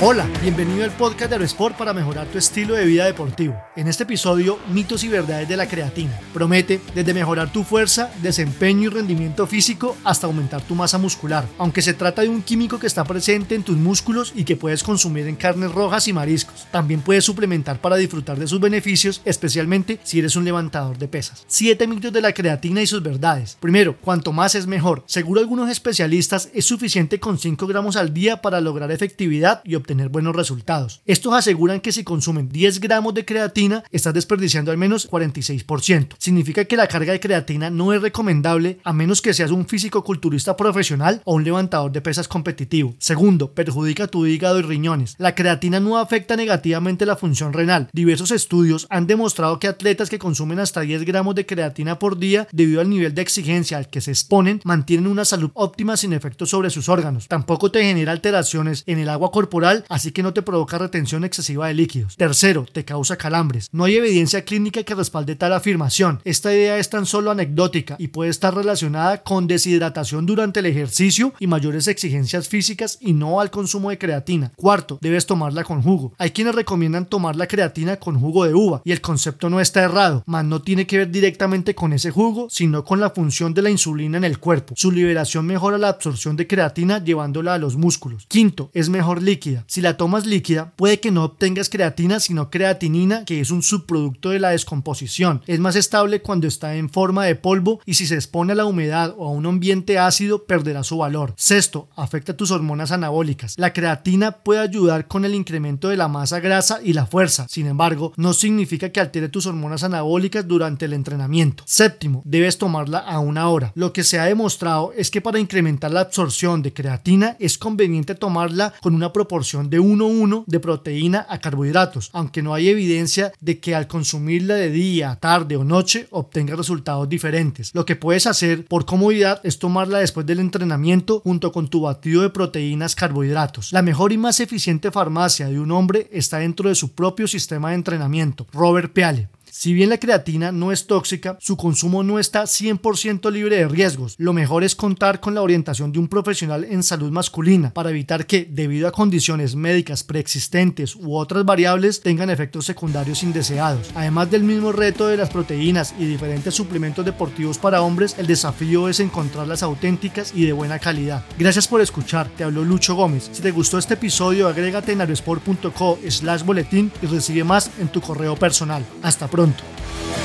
Hola, bienvenido al podcast de Aerosport para mejorar tu estilo de vida deportivo. En este episodio, mitos y verdades de la creatina. Promete desde mejorar tu fuerza, desempeño y rendimiento físico hasta aumentar tu masa muscular. Aunque se trata de un químico que está presente en tus músculos y que puedes consumir en carnes rojas y mariscos, también puedes suplementar para disfrutar de sus beneficios, especialmente si eres un levantador de pesas. 7 mitos de la creatina y sus verdades. Primero, cuanto más es mejor. Seguro algunos especialistas es suficiente con 5 gramos al día para lograr efectividad y buenos resultados. Estos aseguran que si consumen 10 gramos de creatina, estás desperdiciando al menos 46%. Significa que la carga de creatina no es recomendable a menos que seas un físico culturista profesional o un levantador de pesas competitivo. Segundo, perjudica tu hígado y riñones. La creatina no afecta negativamente la función renal. Diversos estudios han demostrado que atletas que consumen hasta 10 gramos de creatina por día debido al nivel de exigencia al que se exponen mantienen una salud óptima sin efectos sobre sus órganos. Tampoco te genera alteraciones en el agua corporal así que no te provoca retención excesiva de líquidos. Tercero, te causa calambres. No hay evidencia clínica que respalde tal afirmación. Esta idea es tan solo anecdótica y puede estar relacionada con deshidratación durante el ejercicio y mayores exigencias físicas y no al consumo de creatina. Cuarto, debes tomarla con jugo. Hay quienes recomiendan tomar la creatina con jugo de uva y el concepto no está errado, mas no tiene que ver directamente con ese jugo, sino con la función de la insulina en el cuerpo. Su liberación mejora la absorción de creatina llevándola a los músculos. Quinto, es mejor líquida. Si la tomas líquida, puede que no obtengas creatina, sino creatinina, que es un subproducto de la descomposición. Es más estable cuando está en forma de polvo y si se expone a la humedad o a un ambiente ácido, perderá su valor. Sexto, afecta tus hormonas anabólicas. La creatina puede ayudar con el incremento de la masa grasa y la fuerza. Sin embargo, no significa que altere tus hormonas anabólicas durante el entrenamiento. Séptimo, debes tomarla a una hora. Lo que se ha demostrado es que para incrementar la absorción de creatina es conveniente tomarla con una proporción de 1-1 de proteína a carbohidratos, aunque no hay evidencia de que al consumirla de día, tarde o noche obtenga resultados diferentes. Lo que puedes hacer por comodidad es tomarla después del entrenamiento junto con tu batido de proteínas carbohidratos. La mejor y más eficiente farmacia de un hombre está dentro de su propio sistema de entrenamiento. Robert Peale. Si bien la creatina no es tóxica, su consumo no está 100% libre de riesgos. Lo mejor es contar con la orientación de un profesional en salud masculina para evitar que, debido a condiciones médicas preexistentes u otras variables, tengan efectos secundarios indeseados. Además del mismo reto de las proteínas y diferentes suplementos deportivos para hombres, el desafío es encontrar las auténticas y de buena calidad. Gracias por escuchar, te habló Lucho Gómez. Si te gustó este episodio, agrégate en aerosport.co slash boletín y recibe más en tu correo personal. Hasta pronto. Toronto.